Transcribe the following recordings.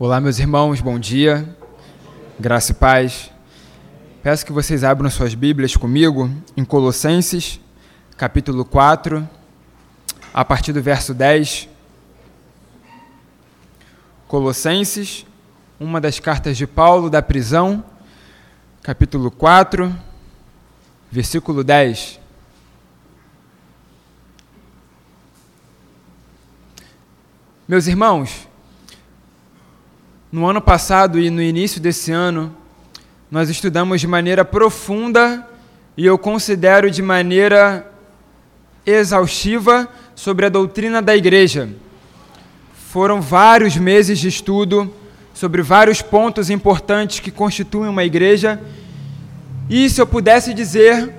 Olá, meus irmãos, bom dia, graça e paz. Peço que vocês abram suas Bíblias comigo em Colossenses, capítulo 4, a partir do verso 10. Colossenses, uma das cartas de Paulo da prisão, capítulo 4, versículo 10. Meus irmãos, no ano passado e no início desse ano, nós estudamos de maneira profunda e eu considero de maneira exaustiva sobre a doutrina da igreja. Foram vários meses de estudo sobre vários pontos importantes que constituem uma igreja. E se eu pudesse dizer,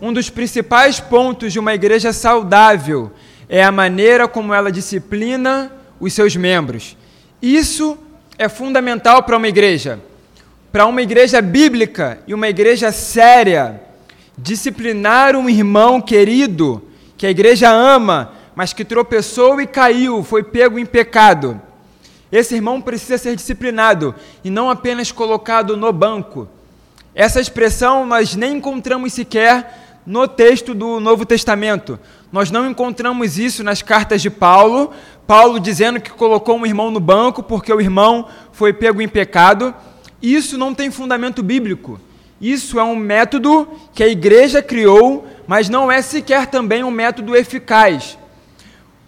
um dos principais pontos de uma igreja saudável é a maneira como ela disciplina os seus membros. Isso é fundamental para uma igreja. Para uma igreja bíblica e uma igreja séria, disciplinar um irmão querido que a igreja ama, mas que tropeçou e caiu, foi pego em pecado. Esse irmão precisa ser disciplinado e não apenas colocado no banco. Essa expressão nós nem encontramos sequer no texto do Novo Testamento. Nós não encontramos isso nas cartas de Paulo, Paulo dizendo que colocou um irmão no banco porque o irmão foi pego em pecado. Isso não tem fundamento bíblico. Isso é um método que a igreja criou, mas não é sequer também um método eficaz.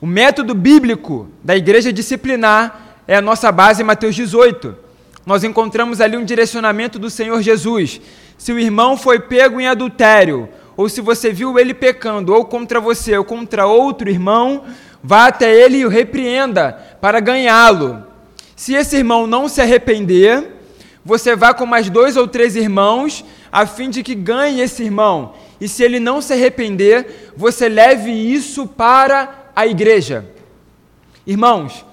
O método bíblico da igreja disciplinar é a nossa base em Mateus 18. Nós encontramos ali um direcionamento do Senhor Jesus. Se o irmão foi pego em adultério, ou se você viu ele pecando, ou contra você, ou contra outro irmão, vá até ele e o repreenda para ganhá-lo. Se esse irmão não se arrepender, você vá com mais dois ou três irmãos, a fim de que ganhe esse irmão. E se ele não se arrepender, você leve isso para a igreja. Irmãos,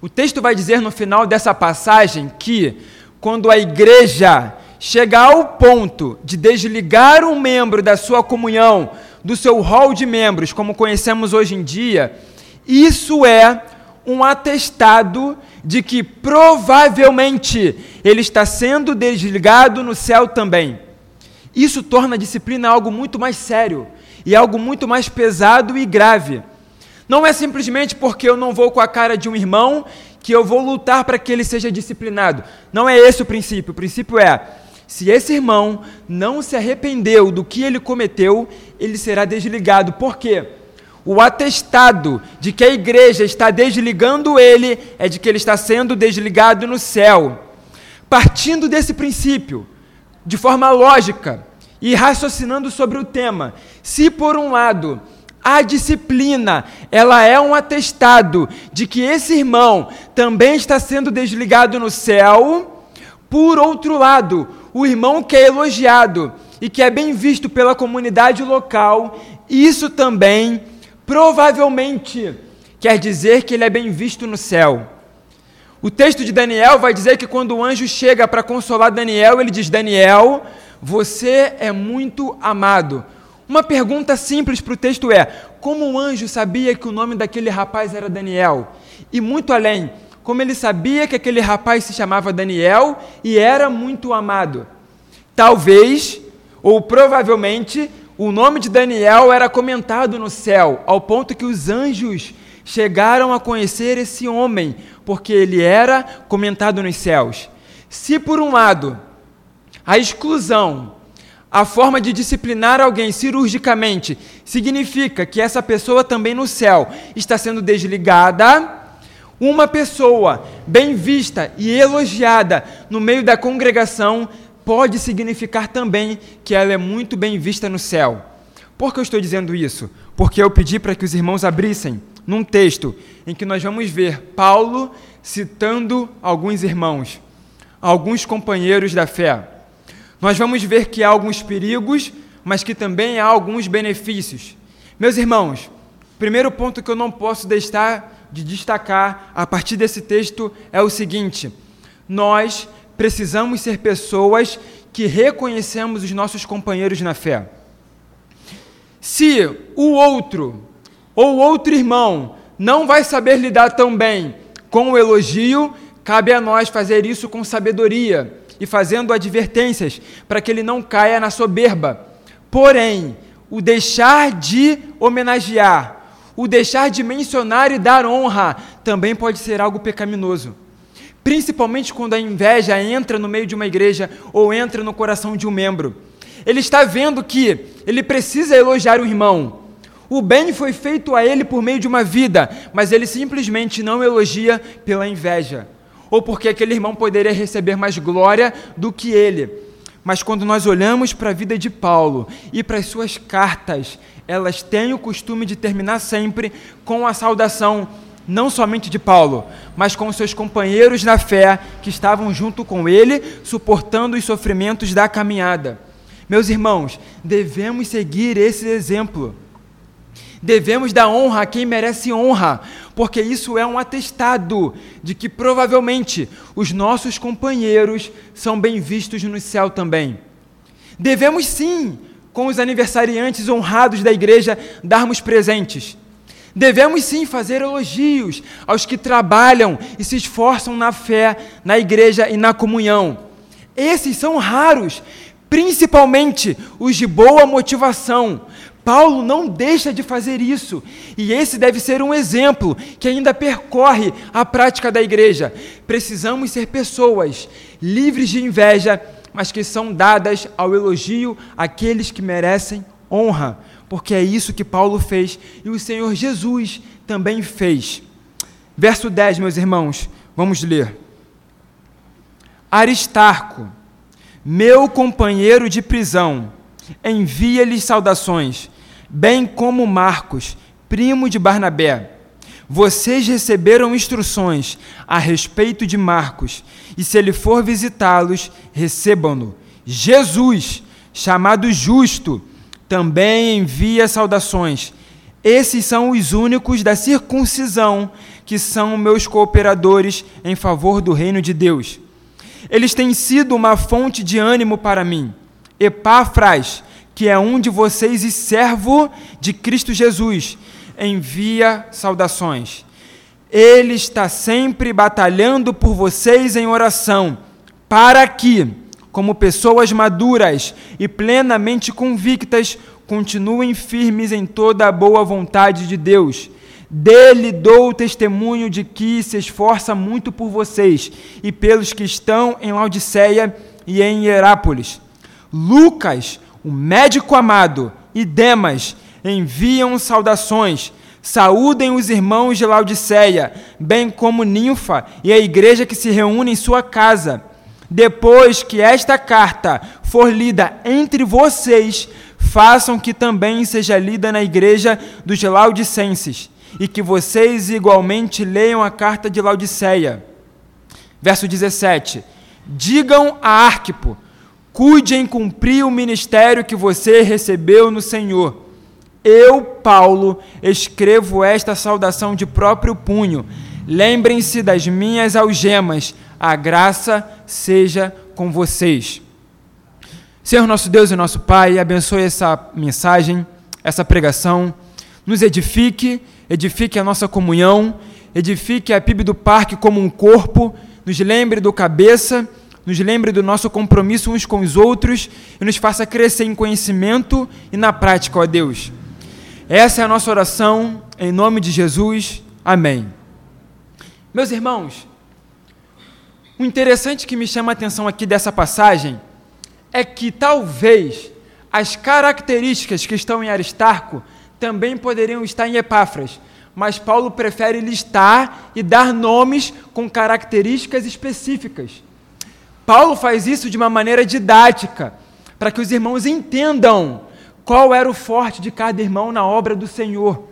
o texto vai dizer no final dessa passagem que, quando a igreja chega ao ponto de desligar um membro da sua comunhão, do seu rol de membros, como conhecemos hoje em dia, isso é um atestado de que provavelmente ele está sendo desligado no céu também. Isso torna a disciplina algo muito mais sério e algo muito mais pesado e grave. Não é simplesmente porque eu não vou com a cara de um irmão que eu vou lutar para que ele seja disciplinado. Não é esse o princípio. O princípio é: se esse irmão não se arrependeu do que ele cometeu, ele será desligado. Por quê? O atestado de que a igreja está desligando ele é de que ele está sendo desligado no céu. Partindo desse princípio, de forma lógica e raciocinando sobre o tema, se por um lado a disciplina, ela é um atestado de que esse irmão também está sendo desligado no céu, por outro lado, o irmão que é elogiado e que é bem visto pela comunidade local, isso também provavelmente quer dizer que ele é bem visto no céu. O texto de Daniel vai dizer que quando o anjo chega para consolar Daniel, ele diz: Daniel, você é muito amado. Uma pergunta simples para o texto é: como o anjo sabia que o nome daquele rapaz era Daniel? E muito além, como ele sabia que aquele rapaz se chamava Daniel e era muito amado? Talvez, ou provavelmente, o nome de Daniel era comentado no céu, ao ponto que os anjos chegaram a conhecer esse homem, porque ele era comentado nos céus. Se, por um lado, a exclusão, a forma de disciplinar alguém cirurgicamente, significa que essa pessoa também no céu está sendo desligada, uma pessoa bem vista e elogiada no meio da congregação pode significar também que ela é muito bem vista no céu. Por que eu estou dizendo isso? Porque eu pedi para que os irmãos abrissem num texto em que nós vamos ver Paulo citando alguns irmãos, alguns companheiros da fé. Nós vamos ver que há alguns perigos, mas que também há alguns benefícios. Meus irmãos, primeiro ponto que eu não posso deixar de destacar a partir desse texto é o seguinte: nós precisamos ser pessoas que reconhecemos os nossos companheiros na fé. Se o outro ou outro irmão não vai saber lidar tão bem com o elogio, cabe a nós fazer isso com sabedoria e fazendo advertências para que ele não caia na soberba. Porém, o deixar de homenagear, o deixar de mencionar e dar honra também pode ser algo pecaminoso. Principalmente quando a inveja entra no meio de uma igreja ou entra no coração de um membro. Ele está vendo que ele precisa elogiar o irmão. O bem foi feito a ele por meio de uma vida, mas ele simplesmente não elogia pela inveja ou porque aquele irmão poderia receber mais glória do que ele. Mas quando nós olhamos para a vida de Paulo e para as suas cartas, elas têm o costume de terminar sempre com a saudação, não somente de Paulo, mas com seus companheiros na fé que estavam junto com ele, suportando os sofrimentos da caminhada. Meus irmãos, devemos seguir esse exemplo. Devemos dar honra a quem merece honra, porque isso é um atestado de que provavelmente os nossos companheiros são bem vistos no céu também. Devemos sim, com os aniversariantes honrados da igreja, darmos presentes. Devemos sim fazer elogios aos que trabalham e se esforçam na fé, na igreja e na comunhão. Esses são raros, principalmente os de boa motivação, Paulo não deixa de fazer isso, e esse deve ser um exemplo que ainda percorre a prática da igreja. Precisamos ser pessoas livres de inveja, mas que são dadas ao elogio àqueles que merecem honra, porque é isso que Paulo fez e o Senhor Jesus também fez. Verso 10, meus irmãos, vamos ler. Aristarco, meu companheiro de prisão, envia-lhes saudações, bem como Marcos, primo de Barnabé. Vocês receberam instruções a respeito de Marcos, e se ele for visitá-los, recebam-no. Jesus, chamado Justo, também envia saudações. Esses são os únicos da circuncisão que são meus cooperadores em favor do reino de Deus. Eles têm sido uma fonte de ânimo para mim Epáfras, que é um de vocês e servo de Cristo Jesus, envia saudações. Ele está sempre batalhando por vocês em oração, para que, como pessoas maduras e plenamente convictas, continuem firmes em toda a boa vontade de Deus. Dele dou testemunho de que se esforça muito por vocês e pelos que estão em Laodiceia e em Hierápolis Lucas, o médico amado, e Demas enviam saudações. Saúdem os irmãos de Laodiceia, bem como Ninfa e a igreja que se reúne em sua casa. Depois que esta carta for lida entre vocês, façam que também seja lida na igreja dos Laodicenses, e que vocês igualmente leiam a carta de Laodiceia. Verso 17: Digam a Arquipo Cuide em cumprir o ministério que você recebeu no Senhor. Eu, Paulo, escrevo esta saudação de próprio punho. Lembrem-se das minhas algemas. A graça seja com vocês. Senhor nosso Deus e nosso Pai, abençoe essa mensagem, essa pregação. Nos edifique, edifique a nossa comunhão, edifique a PIB do Parque como um corpo. Nos lembre do cabeça nos lembre do nosso compromisso uns com os outros e nos faça crescer em conhecimento e na prática, ó Deus. Essa é a nossa oração, em nome de Jesus. Amém. Meus irmãos, o interessante que me chama a atenção aqui dessa passagem é que talvez as características que estão em Aristarco também poderiam estar em Epáfras, mas Paulo prefere listar e dar nomes com características específicas. Paulo faz isso de uma maneira didática, para que os irmãos entendam qual era o forte de cada irmão na obra do Senhor.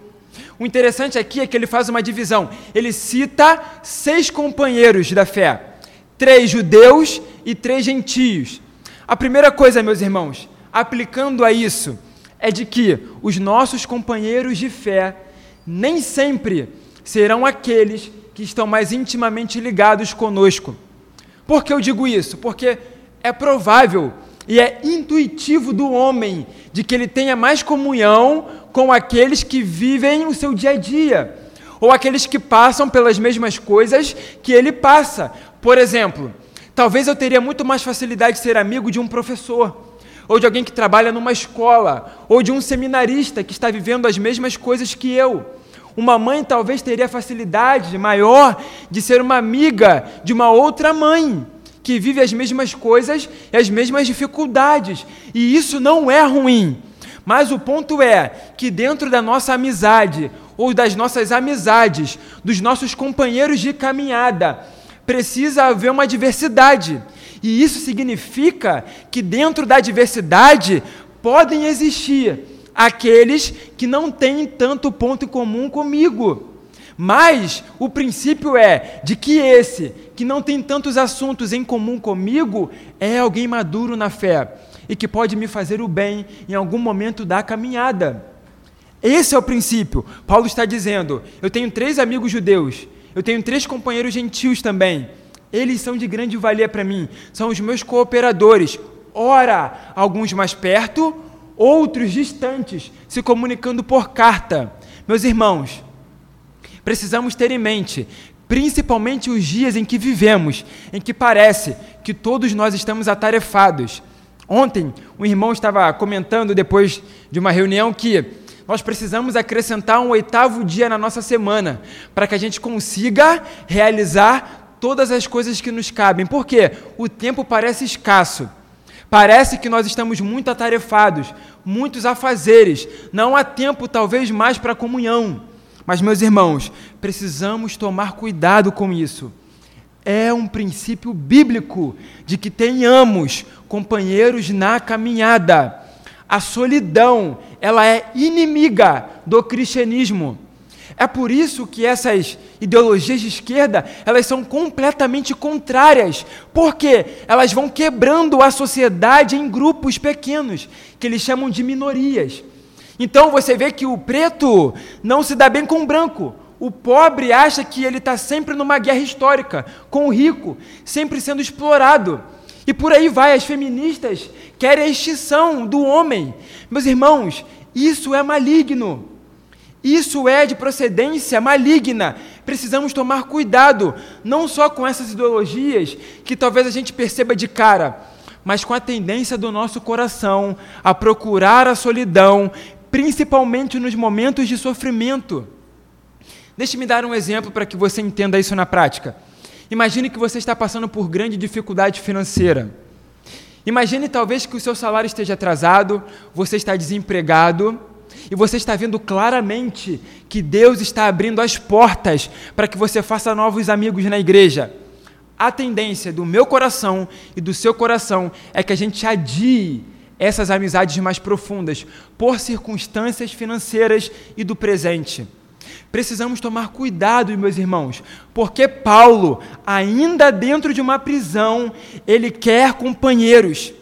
O interessante aqui é que ele faz uma divisão. Ele cita seis companheiros da fé: três judeus e três gentios. A primeira coisa, meus irmãos, aplicando a isso, é de que os nossos companheiros de fé nem sempre serão aqueles que estão mais intimamente ligados conosco. Por que eu digo isso? Porque é provável e é intuitivo do homem de que ele tenha mais comunhão com aqueles que vivem o seu dia a dia. Ou aqueles que passam pelas mesmas coisas que ele passa. Por exemplo, talvez eu teria muito mais facilidade de ser amigo de um professor, ou de alguém que trabalha numa escola, ou de um seminarista que está vivendo as mesmas coisas que eu. Uma mãe talvez teria facilidade maior de ser uma amiga de uma outra mãe que vive as mesmas coisas e as mesmas dificuldades. E isso não é ruim. Mas o ponto é que dentro da nossa amizade, ou das nossas amizades, dos nossos companheiros de caminhada, precisa haver uma diversidade. E isso significa que dentro da diversidade podem existir aqueles que não têm tanto ponto em comum comigo. Mas o princípio é de que esse, que não tem tantos assuntos em comum comigo, é alguém maduro na fé e que pode me fazer o bem em algum momento da caminhada. Esse é o princípio. Paulo está dizendo: eu tenho três amigos judeus, eu tenho três companheiros gentios também. Eles são de grande valia para mim, são os meus cooperadores. Ora, alguns mais perto, outros distantes, se comunicando por carta. Meus irmãos, precisamos ter em mente, principalmente os dias em que vivemos, em que parece que todos nós estamos atarefados. Ontem, um irmão estava comentando, depois de uma reunião, que nós precisamos acrescentar um oitavo dia na nossa semana, para que a gente consiga realizar todas as coisas que nos cabem. Porque o tempo parece escasso. Parece que nós estamos muito atarefados, muitos afazeres. Não há tempo, talvez, mais para comunhão. Mas, meus irmãos, precisamos tomar cuidado com isso é um princípio bíblico de que tenhamos companheiros na caminhada. A solidão, ela é inimiga do cristianismo. É por isso que essas ideologias de esquerda, elas são completamente contrárias, porque elas vão quebrando a sociedade em grupos pequenos, que eles chamam de minorias. Então você vê que o preto não se dá bem com o branco, o pobre acha que ele está sempre numa guerra histórica com o rico, sempre sendo explorado. E por aí vai, as feministas querem a extinção do homem. Meus irmãos, isso é maligno. Isso é de procedência maligna. Precisamos tomar cuidado, não só com essas ideologias que talvez a gente perceba de cara, mas com a tendência do nosso coração a procurar a solidão, principalmente nos momentos de sofrimento. Deixe-me dar um exemplo para que você entenda isso na prática. Imagine que você está passando por grande dificuldade financeira. Imagine talvez que o seu salário esteja atrasado, você está desempregado e você está vendo claramente que Deus está abrindo as portas para que você faça novos amigos na igreja. A tendência do meu coração e do seu coração é que a gente adie essas amizades mais profundas por circunstâncias financeiras e do presente. Precisamos tomar cuidado, meus irmãos, porque Paulo, ainda dentro de uma prisão, ele quer companheiros,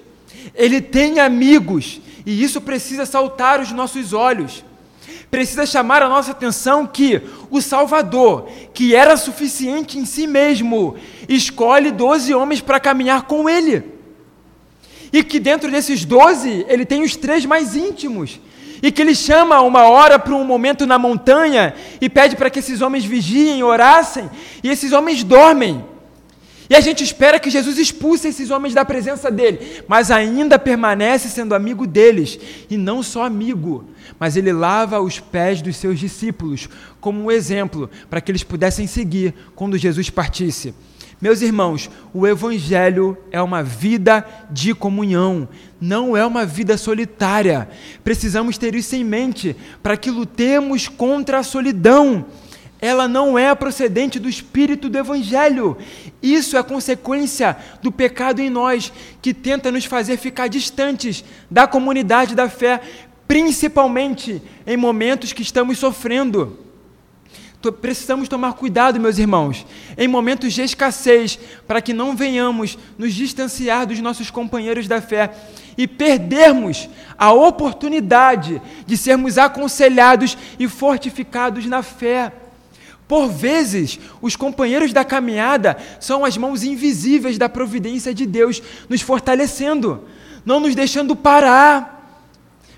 ele tem amigos, e isso precisa saltar os nossos olhos. Precisa chamar a nossa atenção que o Salvador, que era suficiente em si mesmo, escolhe doze homens para caminhar com ele. E que dentro desses doze, ele tem os três mais íntimos, e que ele chama uma hora para um momento na montanha e pede para que esses homens vigiem, orassem, e esses homens dormem. E a gente espera que Jesus expulse esses homens da presença dele, mas ainda permanece sendo amigo deles, e não só amigo, mas ele lava os pés dos seus discípulos, como um exemplo para que eles pudessem seguir quando Jesus partisse. Meus irmãos, o Evangelho é uma vida de comunhão, não é uma vida solitária. Precisamos ter isso em mente para que lutemos contra a solidão. Ela não é procedente do espírito do Evangelho. Isso é consequência do pecado em nós, que tenta nos fazer ficar distantes da comunidade da fé, principalmente em momentos que estamos sofrendo precisamos tomar cuidado, meus irmãos, em momentos de escassez, para que não venhamos nos distanciar dos nossos companheiros da fé e perdermos a oportunidade de sermos aconselhados e fortificados na fé. Por vezes, os companheiros da caminhada são as mãos invisíveis da providência de Deus, nos fortalecendo, não nos deixando parar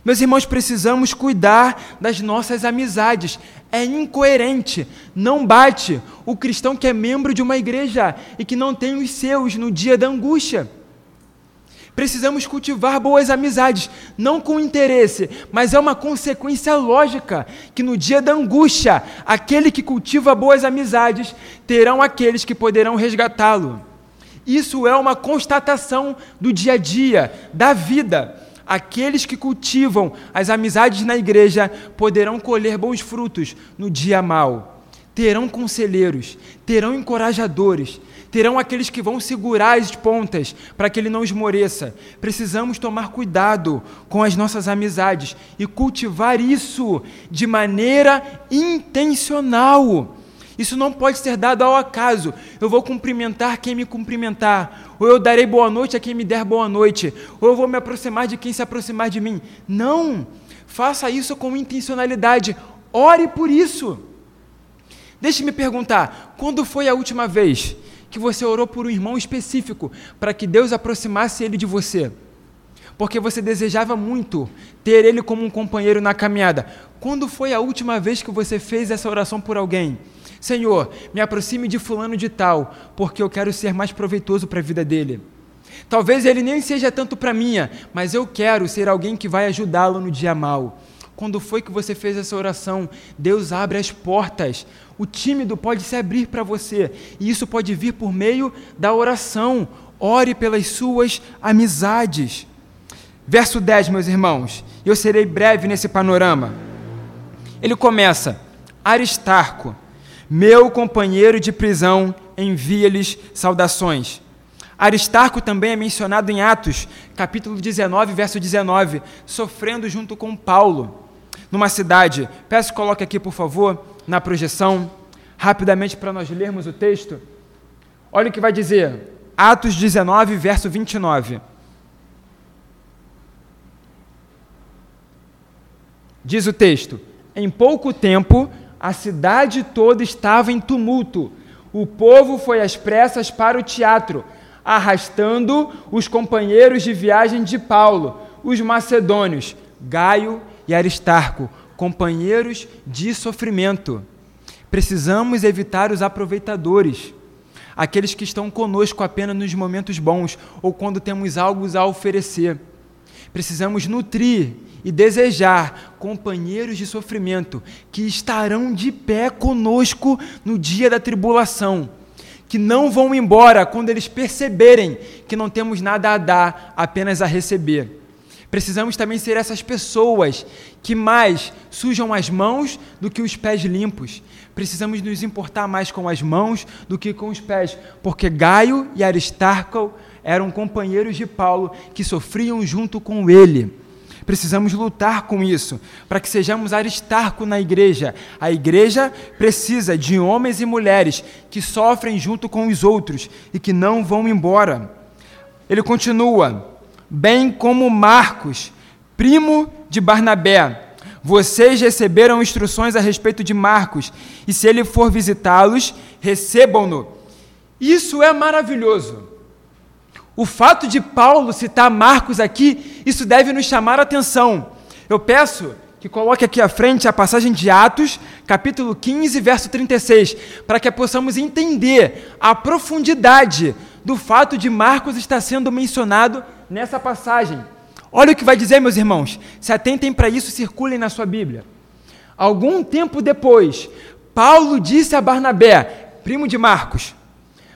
Meus irmãos, precisamos cuidar das nossas amizades. É incoerente, não bate o cristão que é membro de uma igreja e que não tem os seus no dia da angústia. Precisamos cultivar boas amizades, não com interesse, mas é uma consequência lógica que no dia da angústia, aquele que cultiva boas amizades terão aqueles que poderão resgatá-lo. Isso é uma constatação do dia a dia, da vida. Aqueles que cultivam as amizades na igreja poderão colher bons frutos no dia mau. Terão conselheiros, terão encorajadores, terão aqueles que vão segurar as pontas para que ele não esmoreça. Precisamos tomar cuidado com as nossas amizades e cultivar isso de maneira intencional. Isso não pode ser dado ao acaso. Eu vou cumprimentar quem me cumprimentar, ou eu darei boa noite a quem me der boa noite, ou eu vou me aproximar de quem se aproximar de mim. Não! Faça isso com intencionalidade. Ore por isso. Deixe-me perguntar: quando foi a última vez que você orou por um irmão específico para que Deus aproximasse ele de você. Porque você desejava muito ter ele como um companheiro na caminhada. Quando foi a última vez que você fez essa oração por alguém? Senhor, me aproxime de fulano de tal, porque eu quero ser mais proveitoso para a vida dele. Talvez ele nem seja tanto para minha, mas eu quero ser alguém que vai ajudá-lo no dia mal. Quando foi que você fez essa oração? Deus abre as portas. O tímido pode se abrir para você, e isso pode vir por meio da oração. Ore pelas suas amizades. Verso 10, meus irmãos. Eu serei breve nesse panorama. Ele começa: Aristarco, meu companheiro de prisão, envia-lhes saudações. Aristarco também é mencionado em Atos, capítulo 19, verso 19, sofrendo junto com Paulo numa cidade. Peço que coloque aqui, por favor, na projeção, rapidamente para nós lermos o texto. Olha o que vai dizer. Atos 19, verso 29. Diz o texto: Em pouco tempo, a cidade toda estava em tumulto. O povo foi às pressas para o teatro, arrastando os companheiros de viagem de Paulo, os macedônios, Gaio e Aristarco, companheiros de sofrimento. Precisamos evitar os aproveitadores, aqueles que estão conosco apenas nos momentos bons ou quando temos algo a oferecer. Precisamos nutrir e desejar companheiros de sofrimento que estarão de pé conosco no dia da tribulação, que não vão embora quando eles perceberem que não temos nada a dar, apenas a receber. Precisamos também ser essas pessoas que mais sujam as mãos do que os pés limpos. Precisamos nos importar mais com as mãos do que com os pés, porque Gaio e Aristarco eram companheiros de Paulo que sofriam junto com ele. Precisamos lutar com isso, para que sejamos Aristarco na igreja. A igreja precisa de homens e mulheres que sofrem junto com os outros e que não vão embora. Ele continua: bem como Marcos, primo de Barnabé. Vocês receberam instruções a respeito de Marcos, e se ele for visitá-los, recebam-no. Isso é maravilhoso. O fato de Paulo citar Marcos aqui, isso deve nos chamar a atenção. Eu peço que coloque aqui à frente a passagem de Atos, capítulo 15, verso 36, para que possamos entender a profundidade do fato de Marcos estar sendo mencionado nessa passagem. Olha o que vai dizer, meus irmãos. Se atentem para isso, circulem na sua Bíblia. Algum tempo depois, Paulo disse a Barnabé, primo de Marcos: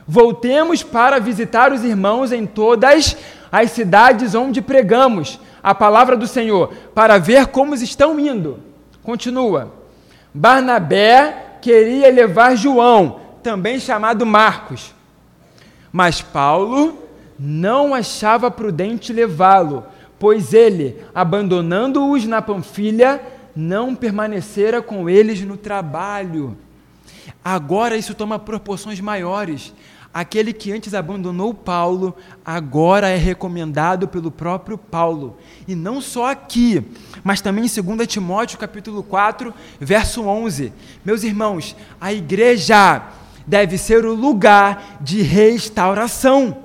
Voltemos para visitar os irmãos em todas as cidades onde pregamos a palavra do Senhor, para ver como estão indo. Continua. Barnabé queria levar João, também chamado Marcos. Mas Paulo não achava prudente levá-lo, pois ele, abandonando-os na Panfilha, não permanecera com eles no trabalho. Agora isso toma proporções maiores. Aquele que antes abandonou Paulo, agora é recomendado pelo próprio Paulo. E não só aqui, mas também em 2 Timóteo capítulo 4, verso 11. Meus irmãos, a igreja deve ser o lugar de restauração.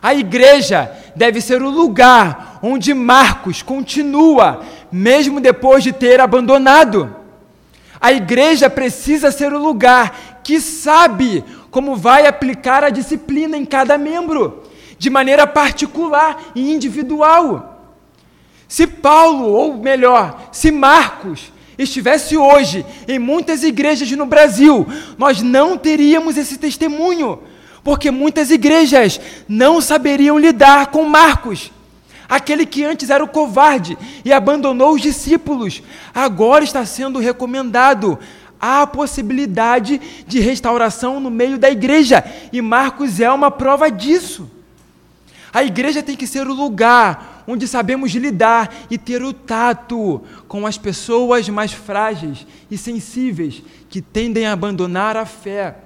A igreja deve ser o lugar onde Marcos continua, mesmo depois de ter abandonado. A igreja precisa ser o lugar que sabe como vai aplicar a disciplina em cada membro, de maneira particular e individual. Se Paulo, ou melhor, se Marcos, estivesse hoje em muitas igrejas no Brasil, nós não teríamos esse testemunho, porque muitas igrejas não saberiam lidar com Marcos, aquele que antes era o covarde e abandonou os discípulos, agora está sendo recomendado. Há a possibilidade de restauração no meio da igreja, e Marcos é uma prova disso. A igreja tem que ser o lugar onde sabemos lidar e ter o tato com as pessoas mais frágeis e sensíveis que tendem a abandonar a fé.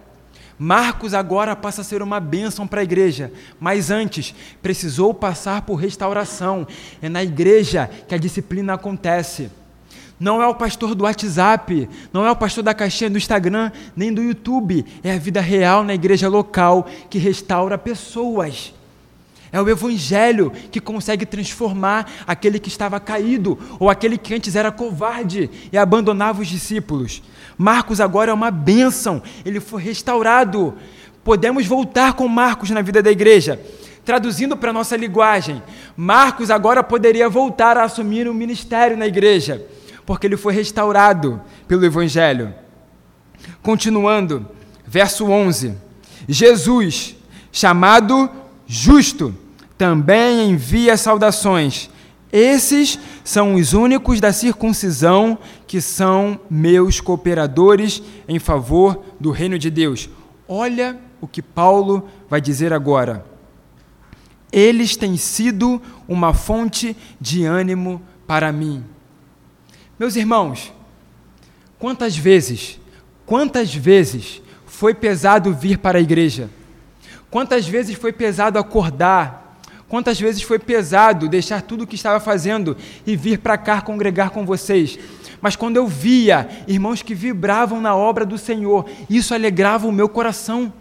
Marcos agora passa a ser uma bênção para a igreja, mas antes precisou passar por restauração. É na igreja que a disciplina acontece. Não é o pastor do WhatsApp, não é o pastor da caixinha do Instagram, nem do YouTube. É a vida real na igreja local que restaura pessoas. É o Evangelho que consegue transformar aquele que estava caído ou aquele que antes era covarde e abandonava os discípulos. Marcos agora é uma bênção, ele foi restaurado. Podemos voltar com Marcos na vida da igreja. Traduzindo para a nossa linguagem, Marcos agora poderia voltar a assumir um ministério na igreja, porque ele foi restaurado pelo Evangelho. Continuando, verso 11: Jesus, chamado justo, também envia saudações. Esses são os únicos da circuncisão que são meus cooperadores em favor do reino de Deus. Olha o que Paulo vai dizer agora. Eles têm sido uma fonte de ânimo para mim. Meus irmãos, quantas vezes, quantas vezes foi pesado vir para a igreja? Quantas vezes foi pesado acordar? Quantas vezes foi pesado deixar tudo o que estava fazendo e vir para cá congregar com vocês? Mas quando eu via irmãos que vibravam na obra do Senhor, isso alegrava o meu coração.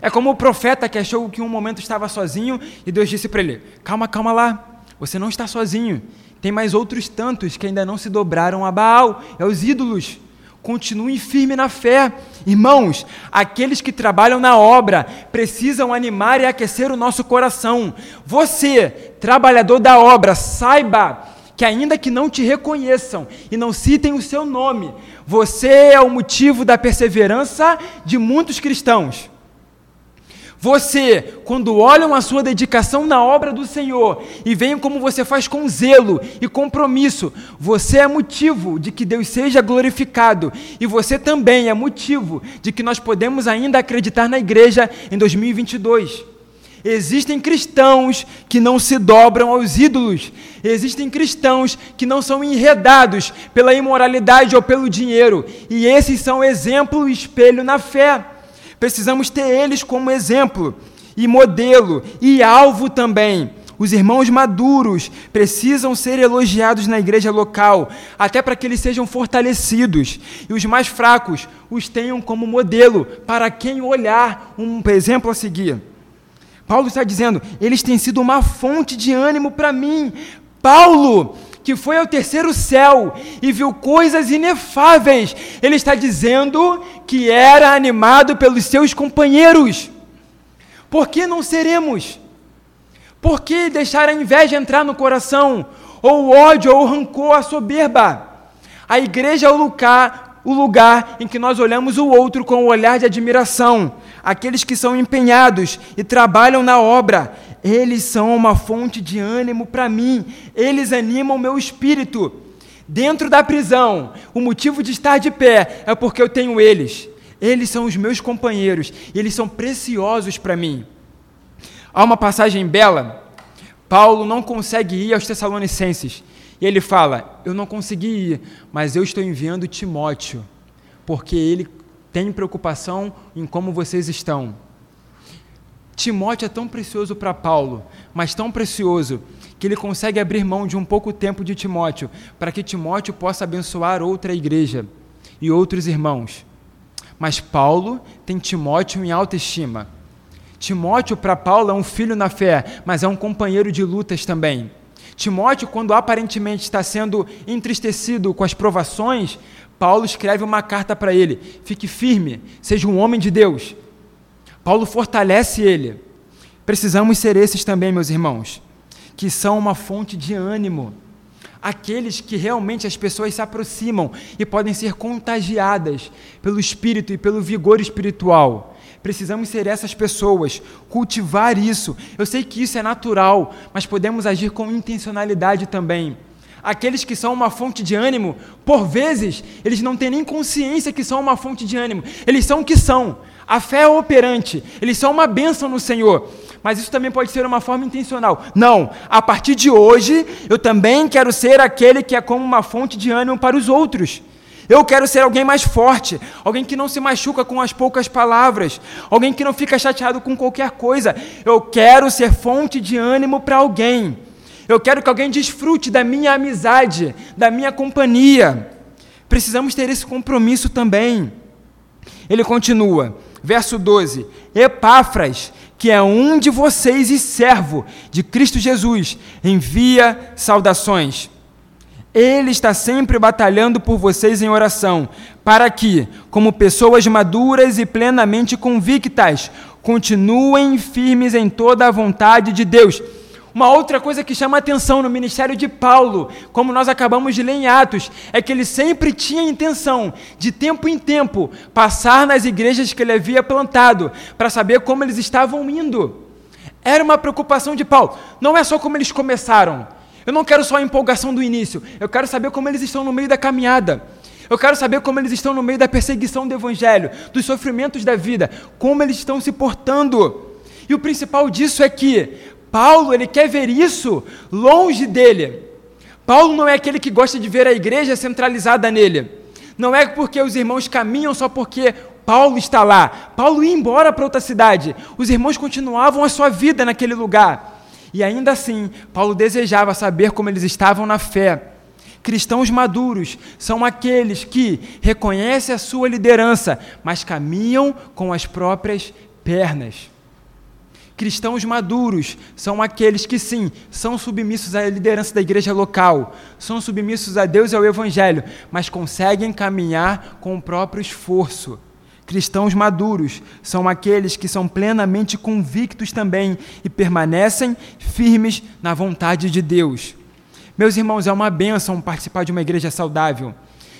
É como o profeta que achou que um momento estava sozinho e Deus disse para ele: Calma, calma lá, você não está sozinho. Tem mais outros tantos que ainda não se dobraram a Baal, é os ídolos. Continue firme na fé. Irmãos, aqueles que trabalham na obra precisam animar e aquecer o nosso coração. Você, trabalhador da obra, saiba que, ainda que não te reconheçam e não citem o seu nome, você é o motivo da perseverança de muitos cristãos. Você, quando olham a sua dedicação na obra do Senhor e veem como você faz com zelo e compromisso, você é motivo de que Deus seja glorificado e você também é motivo de que nós podemos ainda acreditar na igreja em 2022. Existem cristãos que não se dobram aos ídolos. Existem cristãos que não são enredados pela imoralidade ou pelo dinheiro. E esses são exemplo e espelho na fé. Precisamos ter eles como exemplo e modelo e alvo também. Os irmãos maduros precisam ser elogiados na igreja local, até para que eles sejam fortalecidos. E os mais fracos os tenham como modelo para quem olhar, um exemplo a seguir. Paulo está dizendo: eles têm sido uma fonte de ânimo para mim. Paulo, que foi ao terceiro céu e viu coisas inefáveis. Ele está dizendo que era animado pelos seus companheiros. Por que não seremos? Por que deixar a inveja entrar no coração? Ou o ódio, ou o rancor, a soberba? A igreja é o lugar, o lugar em que nós olhamos o outro com um olhar de admiração. Aqueles que são empenhados e trabalham na obra, eles são uma fonte de ânimo para mim, eles animam meu espírito. Dentro da prisão, o motivo de estar de pé é porque eu tenho eles. Eles são os meus companheiros, e eles são preciosos para mim. Há uma passagem bela, Paulo não consegue ir aos Tessalonicenses, e ele fala: Eu não consegui ir, mas eu estou enviando Timóteo, porque ele tem preocupação em como vocês estão. Timóteo é tão precioso para Paulo, mas tão precioso, que ele consegue abrir mão de um pouco tempo de Timóteo, para que Timóteo possa abençoar outra igreja e outros irmãos. Mas Paulo tem Timóteo em alta estima. Timóteo, para Paulo, é um filho na fé, mas é um companheiro de lutas também. Timóteo, quando aparentemente está sendo entristecido com as provações, Paulo escreve uma carta para ele: fique firme, seja um homem de Deus. Paulo fortalece ele. Precisamos ser esses também, meus irmãos, que são uma fonte de ânimo. Aqueles que realmente as pessoas se aproximam e podem ser contagiadas pelo espírito e pelo vigor espiritual. Precisamos ser essas pessoas, cultivar isso. Eu sei que isso é natural, mas podemos agir com intencionalidade também. Aqueles que são uma fonte de ânimo, por vezes, eles não têm nem consciência que são uma fonte de ânimo. Eles são o que são. A fé é operante. Eles são uma bênção no Senhor. Mas isso também pode ser uma forma intencional. Não, a partir de hoje, eu também quero ser aquele que é como uma fonte de ânimo para os outros. Eu quero ser alguém mais forte, alguém que não se machuca com as poucas palavras, alguém que não fica chateado com qualquer coisa. Eu quero ser fonte de ânimo para alguém. Eu quero que alguém desfrute da minha amizade, da minha companhia. Precisamos ter esse compromisso também. Ele continua, verso 12: Epáfras, que é um de vocês e servo de Cristo Jesus, envia saudações. Ele está sempre batalhando por vocês em oração, para que, como pessoas maduras e plenamente convictas, continuem firmes em toda a vontade de Deus. Uma outra coisa que chama atenção no ministério de Paulo, como nós acabamos de ler em Atos, é que ele sempre tinha a intenção, de tempo em tempo, passar nas igrejas que ele havia plantado, para saber como eles estavam indo. Era uma preocupação de Paulo. Não é só como eles começaram, eu não quero só a empolgação do início, eu quero saber como eles estão no meio da caminhada. Eu quero saber como eles estão no meio da perseguição do evangelho, dos sofrimentos da vida, como eles estão se portando. E o principal disso é que Paulo, ele quer ver isso longe dele. Paulo não é aquele que gosta de ver a igreja centralizada nele. Não é porque os irmãos caminham só porque Paulo está lá. Paulo ia embora para outra cidade. Os irmãos continuavam a sua vida naquele lugar. E ainda assim, Paulo desejava saber como eles estavam na fé. Cristãos maduros são aqueles que reconhecem a sua liderança, mas caminham com as próprias pernas. Cristãos maduros são aqueles que, sim, são submissos à liderança da igreja local, são submissos a Deus e ao Evangelho, mas conseguem caminhar com o próprio esforço. Cristãos maduros são aqueles que são plenamente convictos também e permanecem firmes na vontade de Deus. Meus irmãos, é uma bênção participar de uma igreja saudável,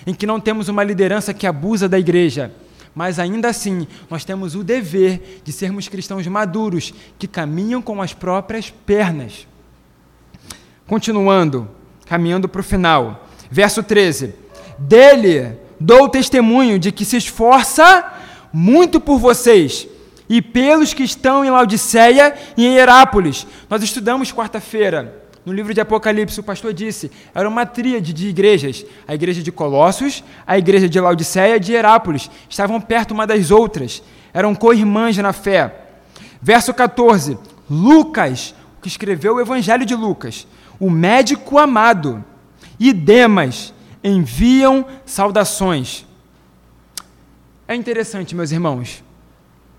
em que não temos uma liderança que abusa da igreja, mas ainda assim nós temos o dever de sermos cristãos maduros que caminham com as próprias pernas. Continuando, caminhando para o final. Verso 13: Dele dou testemunho de que se esforça muito por vocês e pelos que estão em Laodiceia e em Herápolis. Nós estudamos quarta-feira no livro de Apocalipse, o pastor disse, era uma tríade de igrejas. A igreja de Colossos, a igreja de Laodiceia e de Herápolis. Estavam perto uma das outras. Eram co-irmãs na fé. Verso 14. Lucas, que escreveu o Evangelho de Lucas, o médico amado, e Demas enviam saudações. É interessante, meus irmãos.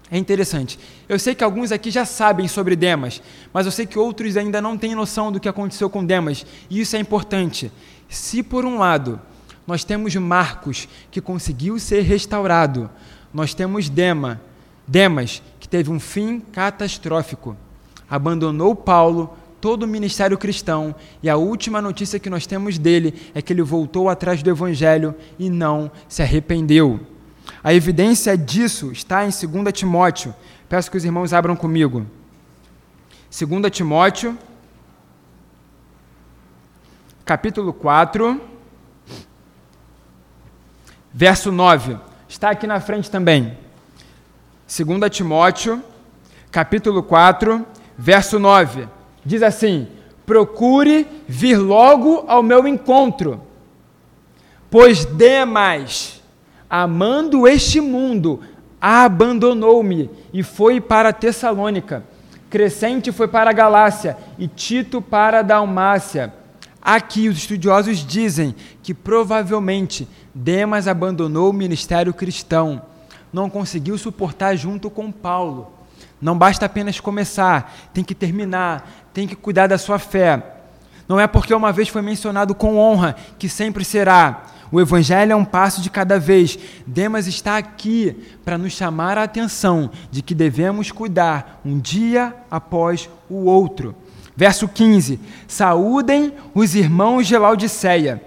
É interessante. Eu sei que alguns aqui já sabem sobre Demas, mas eu sei que outros ainda não têm noção do que aconteceu com Demas, e isso é importante. Se, por um lado, nós temos Marcos, que conseguiu ser restaurado, nós temos Dema, Demas, que teve um fim catastrófico, abandonou Paulo, todo o ministério cristão, e a última notícia que nós temos dele é que ele voltou atrás do evangelho e não se arrependeu. A evidência disso está em 2 Timóteo. Peço que os irmãos abram comigo. 2 Timóteo, capítulo 4, verso 9. Está aqui na frente também. 2 Timóteo, capítulo 4, verso 9. Diz assim: Procure vir logo ao meu encontro, pois Demas amando este mundo, abandonou-me e foi para Tessalônica. Crescente foi para a Galácia e Tito para a Dalmácia. Aqui os estudiosos dizem que provavelmente Demas abandonou o ministério cristão, não conseguiu suportar junto com Paulo. Não basta apenas começar, tem que terminar, tem que cuidar da sua fé. Não é porque uma vez foi mencionado com honra que sempre será. O Evangelho é um passo de cada vez. Demas está aqui para nos chamar a atenção de que devemos cuidar um dia após o outro. Verso 15: Saúdem os irmãos de Laodiceia,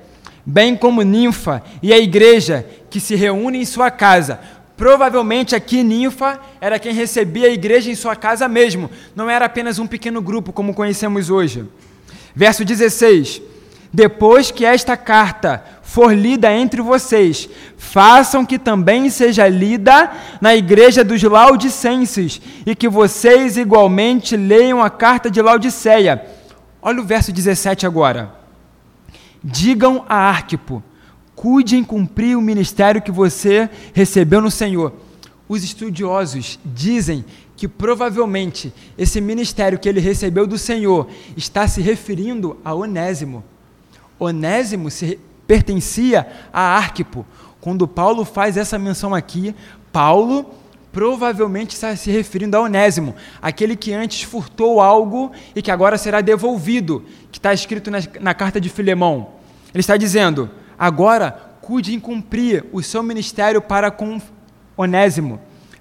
bem como Ninfa e a igreja que se reúne em sua casa. Provavelmente aqui Ninfa era quem recebia a igreja em sua casa mesmo, não era apenas um pequeno grupo como conhecemos hoje. Verso 16: Depois que esta carta for lida entre vocês, façam que também seja lida na igreja dos Laodicenses, e que vocês igualmente leiam a carta de Laodiceia. Olha o verso 17 agora. Digam a Arquipo: cuide em cumprir o ministério que você recebeu no Senhor. Os estudiosos dizem que provavelmente esse ministério que ele recebeu do Senhor está se referindo a Onésimo. Onésimo se pertencia a Arquipo. Quando Paulo faz essa menção aqui, Paulo provavelmente está se referindo a Onésimo, aquele que antes furtou algo e que agora será devolvido, que está escrito na, na carta de Filemão. Ele está dizendo: agora cuide em cumprir o seu ministério para com Onésimo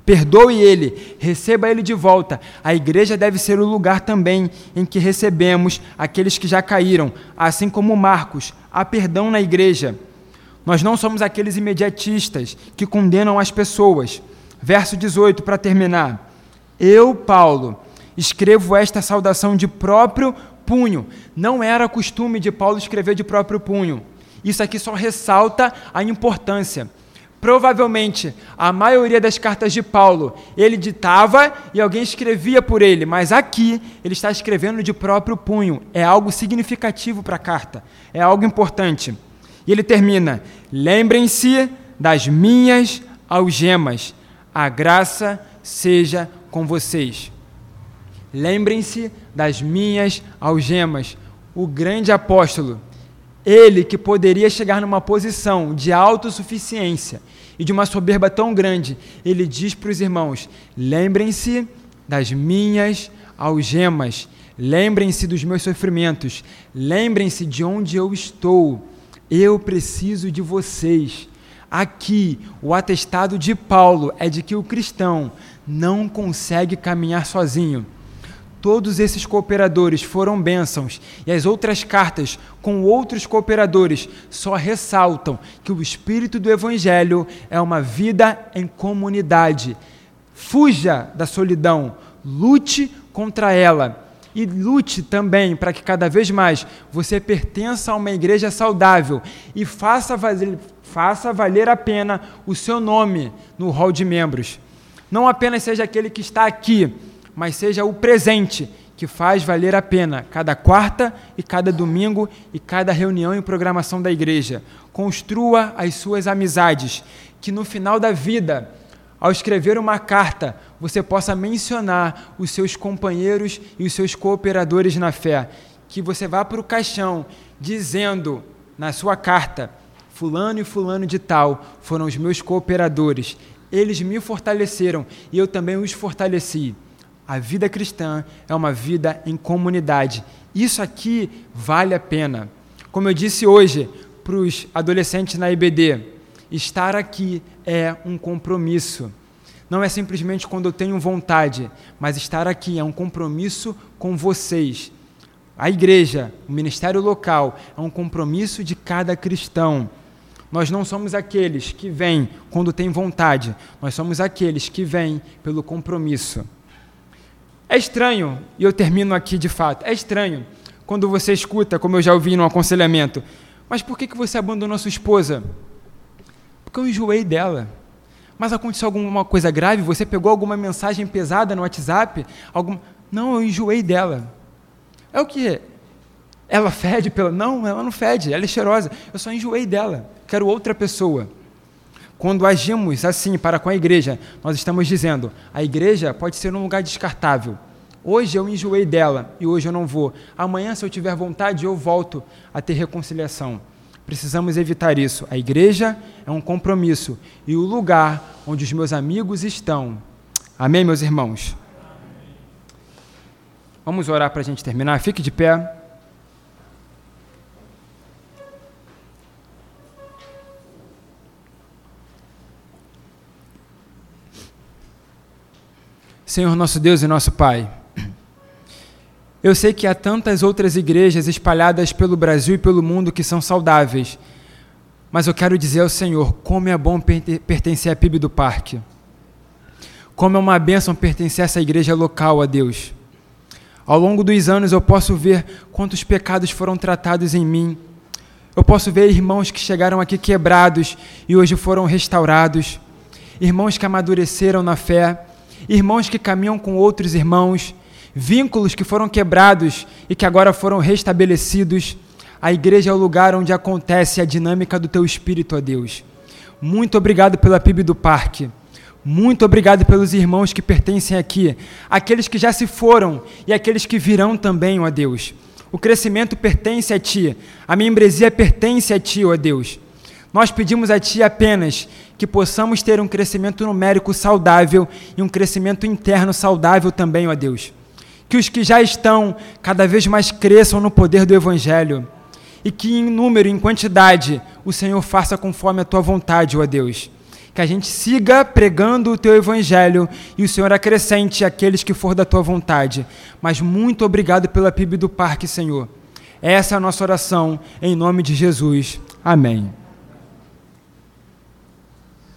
Perdoe ele, receba ele de volta. A igreja deve ser o lugar também em que recebemos aqueles que já caíram, assim como Marcos. Há perdão na igreja. Nós não somos aqueles imediatistas que condenam as pessoas. Verso 18 para terminar. Eu, Paulo, escrevo esta saudação de próprio punho. Não era costume de Paulo escrever de próprio punho. Isso aqui só ressalta a importância. Provavelmente, a maioria das cartas de Paulo, ele ditava e alguém escrevia por ele, mas aqui ele está escrevendo de próprio punho. É algo significativo para a carta, é algo importante. E ele termina: Lembrem-se das minhas algemas, a graça seja com vocês. Lembrem-se das minhas algemas. O grande apóstolo ele que poderia chegar numa posição de autossuficiência e de uma soberba tão grande, ele diz para os irmãos: lembrem-se das minhas algemas, lembrem-se dos meus sofrimentos, lembrem-se de onde eu estou. Eu preciso de vocês. Aqui, o atestado de Paulo é de que o cristão não consegue caminhar sozinho. Todos esses cooperadores foram bênçãos, e as outras cartas com outros cooperadores só ressaltam que o espírito do Evangelho é uma vida em comunidade. Fuja da solidão, lute contra ela. E lute também para que cada vez mais você pertença a uma igreja saudável e faça valer, faça valer a pena o seu nome no hall de membros. Não apenas seja aquele que está aqui, mas seja o presente que faz valer a pena cada quarta e cada domingo e cada reunião e programação da igreja. Construa as suas amizades, que no final da vida, ao escrever uma carta, você possa mencionar os seus companheiros e os seus cooperadores na fé. Que você vá para o caixão dizendo na sua carta: Fulano e Fulano de Tal foram os meus cooperadores. Eles me fortaleceram e eu também os fortaleci. A vida cristã é uma vida em comunidade. Isso aqui vale a pena. Como eu disse hoje para os adolescentes na IBD, estar aqui é um compromisso. Não é simplesmente quando eu tenho vontade, mas estar aqui é um compromisso com vocês. A igreja, o ministério local, é um compromisso de cada cristão. Nós não somos aqueles que vêm quando tem vontade, nós somos aqueles que vêm pelo compromisso. É estranho, e eu termino aqui de fato, é estranho quando você escuta, como eu já ouvi no aconselhamento, mas por que, que você abandonou sua esposa? Porque eu enjoei dela. Mas aconteceu alguma coisa grave? Você pegou alguma mensagem pesada no WhatsApp? Algum... Não, eu enjoei dela. É o que? Ela fede pela. Não, ela não fede, ela é cheirosa. Eu só enjoei dela. Quero outra pessoa. Quando agimos assim para com a igreja, nós estamos dizendo: a igreja pode ser um lugar descartável. Hoje eu enjoei dela e hoje eu não vou. Amanhã, se eu tiver vontade, eu volto a ter reconciliação. Precisamos evitar isso. A igreja é um compromisso e o lugar onde os meus amigos estão. Amém, meus irmãos? Vamos orar para a gente terminar. Fique de pé. Senhor nosso Deus e nosso Pai, eu sei que há tantas outras igrejas espalhadas pelo Brasil e pelo mundo que são saudáveis, mas eu quero dizer ao Senhor como é bom pertencer à PIB do Parque. Como é uma bênção pertencer a essa igreja local, a Deus. Ao longo dos anos eu posso ver quantos pecados foram tratados em mim. Eu posso ver irmãos que chegaram aqui quebrados e hoje foram restaurados. Irmãos que amadureceram na fé. Irmãos que caminham com outros irmãos. Vínculos que foram quebrados e que agora foram restabelecidos. A igreja é o lugar onde acontece a dinâmica do teu espírito, ó Deus. Muito obrigado pela PIB do Parque. Muito obrigado pelos irmãos que pertencem aqui, aqueles que já se foram e aqueles que virão também, ó Deus. O crescimento pertence a Ti, a membresia pertence a Ti, ó Deus. Nós pedimos a Ti apenas que possamos ter um crescimento numérico saudável e um crescimento interno saudável também, ó Deus. Que os que já estão cada vez mais cresçam no poder do Evangelho e que em número, em quantidade, o Senhor faça conforme a Tua vontade, ó Deus que a gente siga pregando o teu evangelho e o Senhor acrescente aqueles que for da tua vontade. Mas muito obrigado pela PIB do Parque, Senhor. Essa é a nossa oração, em nome de Jesus. Amém.